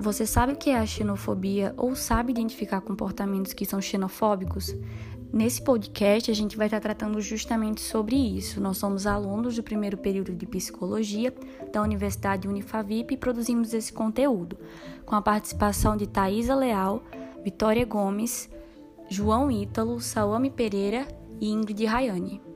Você sabe o que é a xenofobia ou sabe identificar comportamentos que são xenofóbicos? Nesse podcast, a gente vai estar tratando justamente sobre isso. Nós somos alunos do primeiro período de psicologia da Universidade Unifavip e produzimos esse conteúdo, com a participação de Thaisa Leal, Vitória Gomes, João Ítalo, Salame Pereira e Ingrid Rayane.